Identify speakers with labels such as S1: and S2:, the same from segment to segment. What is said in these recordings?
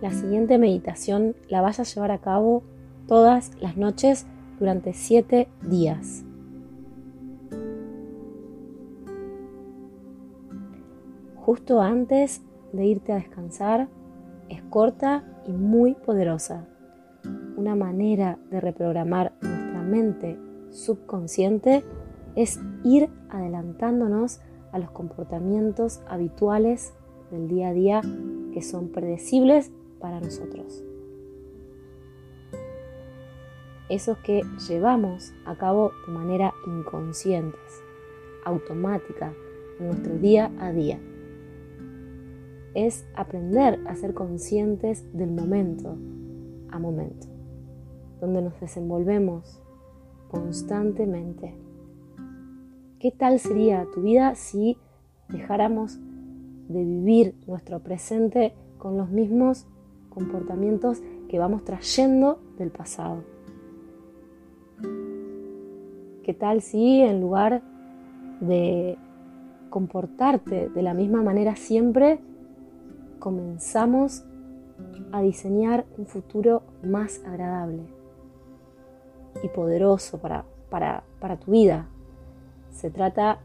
S1: la siguiente meditación la vas a llevar a cabo todas las noches durante siete días. Justo antes de irte a descansar, es corta y muy poderosa. Una manera de reprogramar nuestra mente subconsciente es ir adelantándonos a los comportamientos habituales del día a día que son predecibles para nosotros. Esos que llevamos a cabo de manera inconscientes, automática, en nuestro día a día. Es aprender a ser conscientes del momento a momento, donde nos desenvolvemos constantemente. ¿Qué tal sería tu vida si dejáramos de vivir nuestro presente con los mismos comportamientos que vamos trayendo del pasado? ¿Qué tal si en lugar de comportarte de la misma manera siempre, comenzamos a diseñar un futuro más agradable y poderoso para, para, para tu vida? Se trata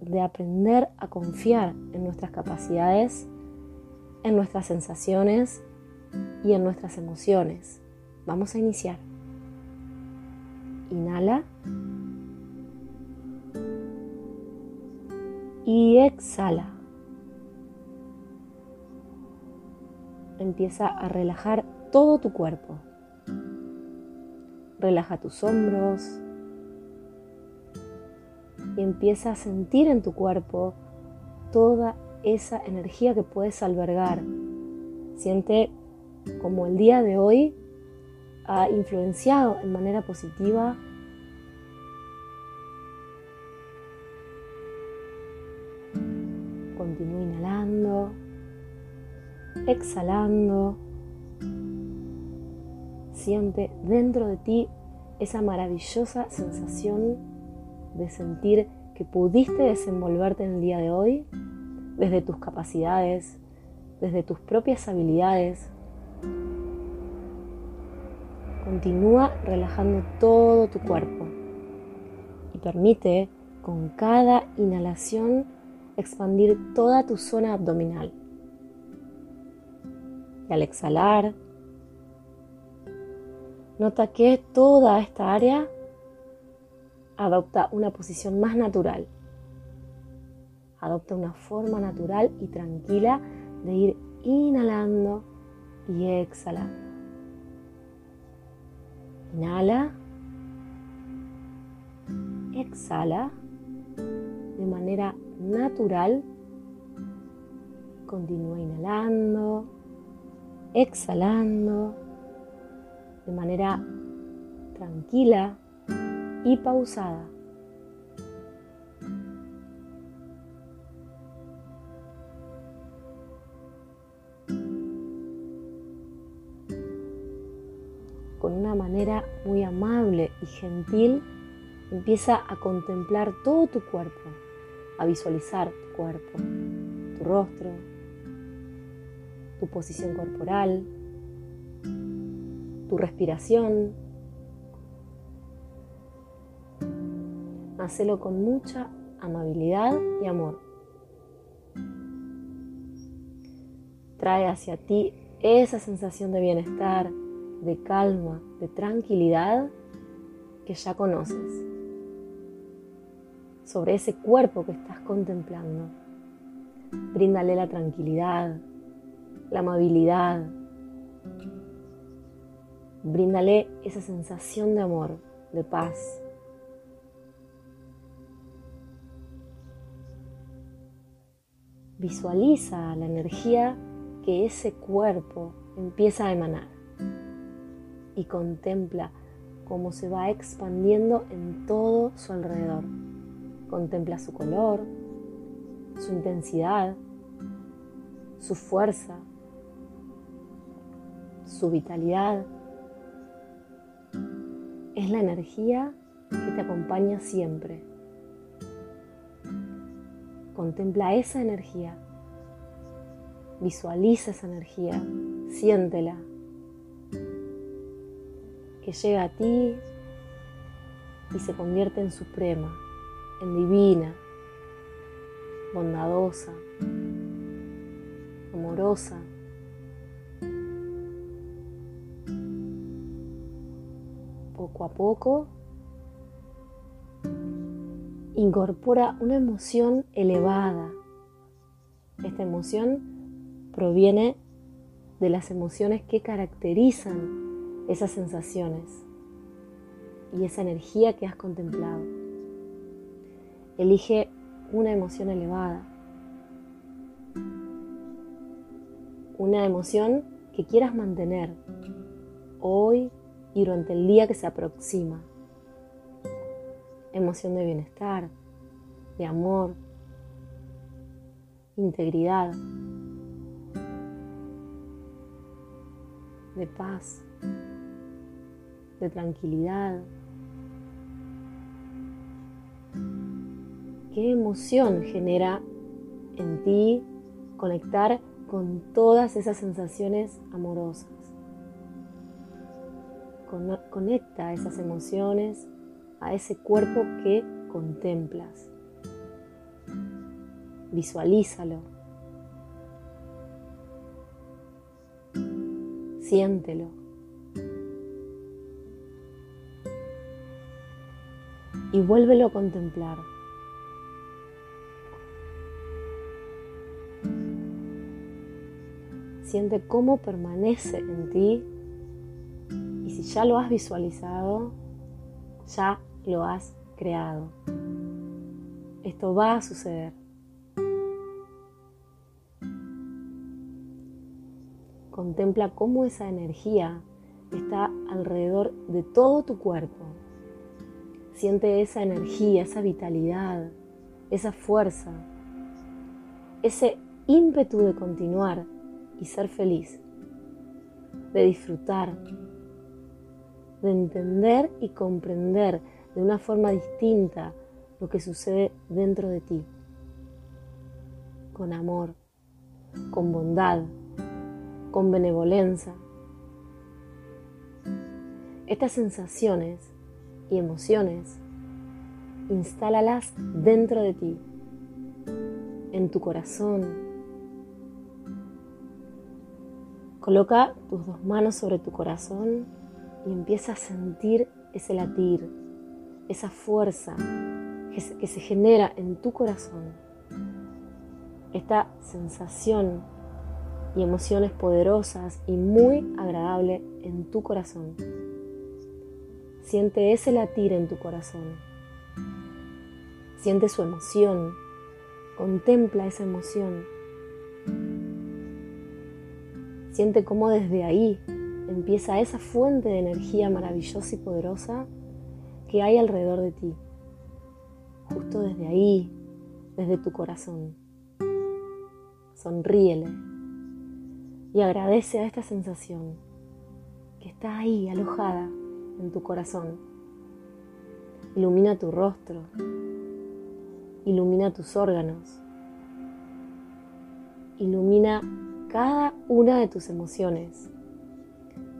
S1: de aprender a confiar en nuestras capacidades, en nuestras sensaciones y en nuestras emociones. Vamos a iniciar. Inhala. Y exhala. Empieza a relajar todo tu cuerpo. Relaja tus hombros, y empieza a sentir en tu cuerpo toda esa energía que puedes albergar. Siente como el día de hoy ha influenciado en manera positiva Continúa inhalando, exhalando. Siente dentro de ti esa maravillosa sensación de sentir que pudiste desenvolverte en el día de hoy desde tus capacidades, desde tus propias habilidades. Continúa relajando todo tu cuerpo y permite con cada inhalación expandir toda tu zona abdominal. Y al exhalar, nota que toda esta área adopta una posición más natural. Adopta una forma natural y tranquila de ir inhalando y exhalando. Inhala. Exhala de manera natural. Continúa inhalando, exhalando de manera tranquila y pausada. Una manera muy amable y gentil, empieza a contemplar todo tu cuerpo, a visualizar tu cuerpo, tu rostro, tu posición corporal, tu respiración, hacelo con mucha amabilidad y amor. Trae hacia ti esa sensación de bienestar, de calma, de tranquilidad que ya conoces. Sobre ese cuerpo que estás contemplando, bríndale la tranquilidad, la amabilidad. Bríndale esa sensación de amor, de paz, Visualiza la energía que ese cuerpo empieza a emanar y contempla cómo se va expandiendo en todo su alrededor. Contempla su color, su intensidad, su fuerza, su vitalidad. Es la energía que te acompaña siempre Contempla esa energía. Visualiza esa energía siéntela, que llega a ti y se convierte en suprema, en divina, bondadosa, amorosa. Poco a poco incorpora una emoción elevada. Esta emoción proviene de las emociones que caracterizan esas sensaciones y esa energía que has contemplado. Elige una emoción elevada, una emoción que quieras mantener hoy y durante el día que se aproxima. Emoción de bienestar, de amor, integridad, de paz, de tranquilidad. ¿Qué emoción genera en ti conectar con todas esas sensaciones amorosas? Conecta esas emociones a ese cuerpo que contemplas. Visualízalo. Siéntelo. Y vuélvelo a contemplar. Siente cómo permanece en ti y si ya lo has visualizado, ya lo has creado. Esto va a suceder. Contempla cómo esa energía está alrededor de todo tu cuerpo. Siente esa energía, esa vitalidad, esa fuerza, ese ímpetu de continuar y ser feliz, de disfrutar, de entender y comprender de una forma distinta lo que sucede dentro de ti, con amor, con bondad, con benevolencia. Estas sensaciones y emociones, instálalas dentro de ti, en tu corazón, Coloca tus dos manos sobre tu corazón y empieza a sentir ese latir, esa fuerza que se, genera en tu corazón. Esta sensación y emociones poderosas y muy agradable en tu corazón. Siente ese latir en tu corazón. Siente su emoción. Contempla esa emoción Siente cómo desde ahí empieza esa fuente de energía maravillosa y poderosa que hay alrededor de ti. Justo desde ahí, desde tu corazón. Sonríele y agradece a esta sensación que está ahí alojada en tu corazón. Ilumina tu rostro, ilumina tus órganos, ilumina cada una de tus emociones.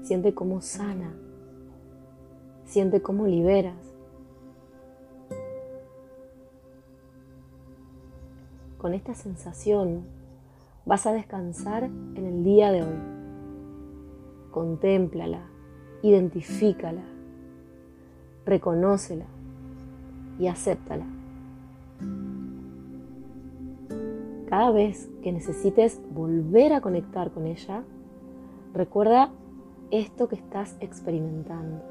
S1: Siente cómo sana. Siente cómo liberas. Con esta sensación vas a descansar en el día de hoy. Contémplala, identifícala, reconócela y acéptala. Cada vez que necesites volver a conectar con ella, recuerda esto que estás experimentando,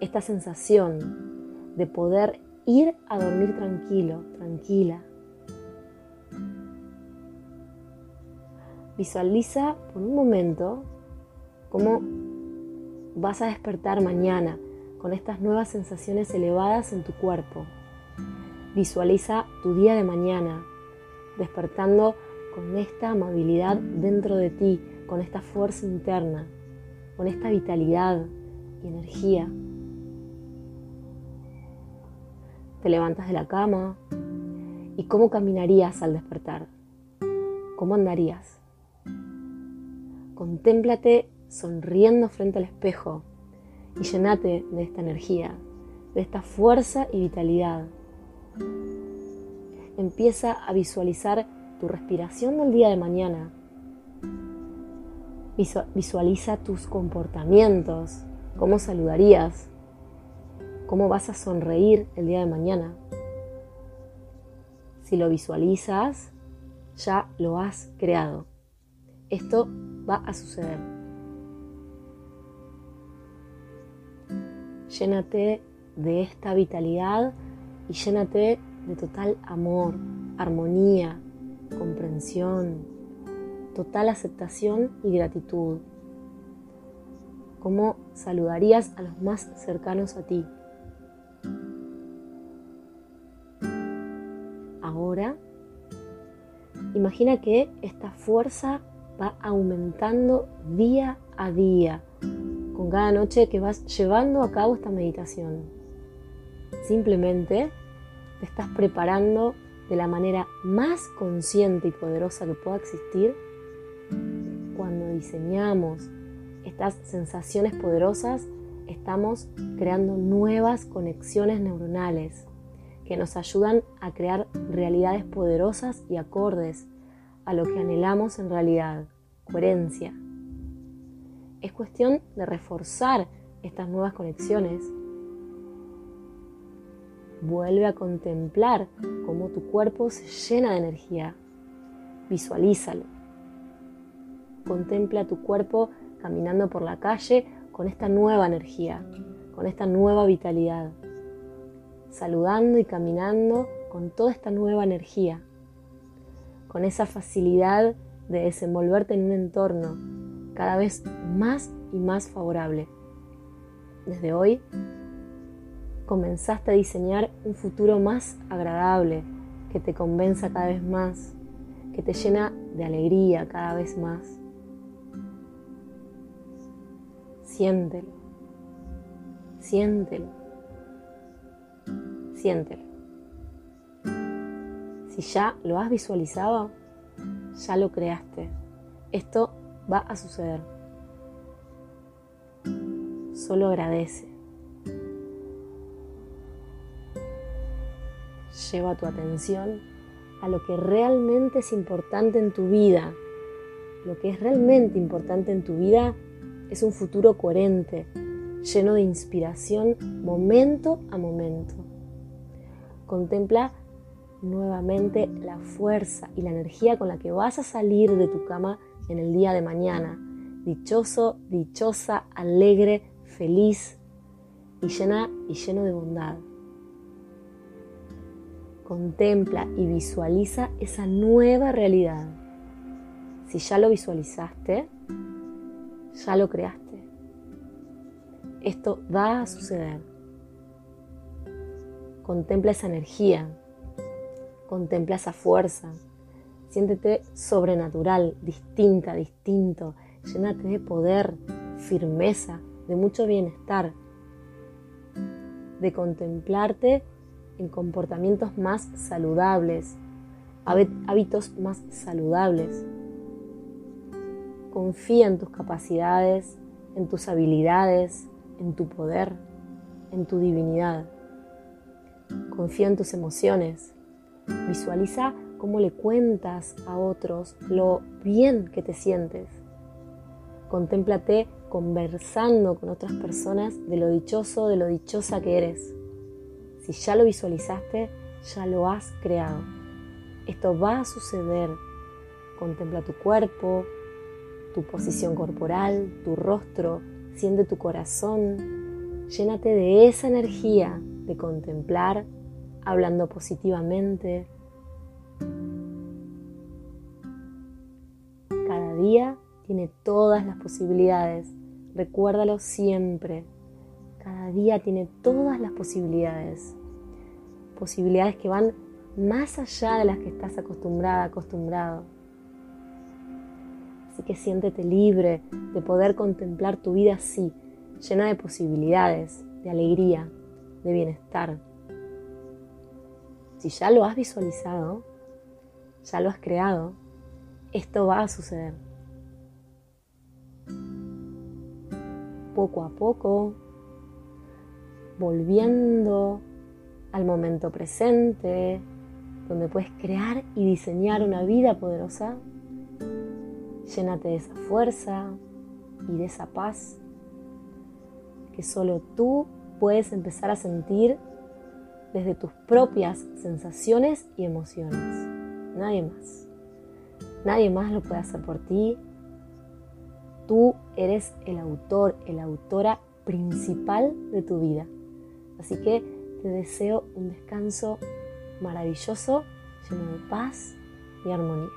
S1: esta sensación de poder ir a dormir tranquilo, tranquila. Visualiza por un momento cómo vas a despertar mañana con estas nuevas sensaciones elevadas en tu cuerpo. Visualiza tu día de mañana, despertando con esta amabilidad dentro de ti, con esta fuerza interna, con esta vitalidad y energía. Te levantas de la cama y cómo caminarías al despertar, cómo andarías, Contémplate sonriendo frente al espejo y llenate de esta energía, de esta fuerza y vitalidad. Empieza a visualizar tu respiración del día de mañana. Visualiza tus comportamientos, cómo saludarías, cómo vas a sonreír el día de mañana. Si lo visualizas, ya lo has creado. Esto va a suceder. Llénate de esta vitalidad y llénate de total amor, armonía, comprensión, total aceptación y gratitud. ¿Cómo saludarías a los más cercanos a ti? Ahora, imagina que esta fuerza va aumentando día a día con cada noche que vas llevando a cabo esta meditación. Simplemente te estás preparando de la manera más consciente y poderosa que pueda existir cuando diseñamos estas sensaciones poderosas estamos creando nuevas conexiones neuronales que nos ayudan a crear realidades poderosas y acordes a lo que anhelamos en realidad, coherencia. Es cuestión de reforzar estas nuevas conexiones. Vuelve a contemplar cómo tu cuerpo se llena de energía. Visualízalo. Contempla tu cuerpo caminando por la calle con esta nueva energía, con esta nueva vitalidad. Saludando y caminando con toda esta nueva energía con esa facilidad de desenvolverte en un entorno cada vez más y más favorable. Desde hoy comenzaste a diseñar un futuro más agradable, que te convenza cada vez más, que te llena de alegría cada vez más. Siéntelo, siéntelo, siéntelo. Si ya lo has visualizado, ya lo creaste. Esto va a suceder. Solo agradece. Lleva tu atención a lo que realmente es importante en tu vida. Lo que es realmente importante en tu vida es un futuro coherente, lleno de inspiración momento a momento. Contempla nuevamente la fuerza y la energía con la que vas a salir de tu cama en el día de mañana. Dichoso, dichosa, alegre, feliz y llena y lleno de bondad. Contempla y visualiza esa nueva realidad. Si ya lo visualizaste, ya lo creaste. Esto va a suceder. Contempla esa energía, Contempla esa fuerza. Siéntete sobrenatural, distinta, distinto. Llénate de poder, firmeza, de mucho bienestar. De contemplarte en comportamientos más saludables, hábitos más saludables. Confía en tus capacidades, en tus habilidades, en tu poder, en tu divinidad. Confía en tus emociones, Visualiza cómo le cuentas a otros lo bien que te sientes. Contémplate conversando con otras personas de lo dichoso, de lo dichosa que eres. Si ya lo visualizaste, ya lo has creado. Esto va a suceder. Contempla tu cuerpo, tu posición corporal, tu rostro, siente tu corazón. Llénate de esa energía de contemplar hablando positivamente. Tiene todas las posibilidades. Recuérdalo siempre. Cada día tiene todas las posibilidades. Posibilidades que van más allá de las que estás acostumbrada, acostumbrado. Así que siéntete libre de poder contemplar tu vida así, llena de posibilidades, de alegría, de bienestar. Si ya lo has visualizado, ya lo has creado, esto va a suceder. Poco a poco, volviendo al momento presente, donde puedes crear y diseñar una vida poderosa. Llénate de esa fuerza y de esa paz que solo tú puedes empezar a sentir desde tus propias sensaciones y emociones. Nadie más. Nadie más lo puede hacer por ti. Tú eres el autor, la autora principal de tu vida. Así que te deseo un descanso maravilloso, lleno de paz y armonía.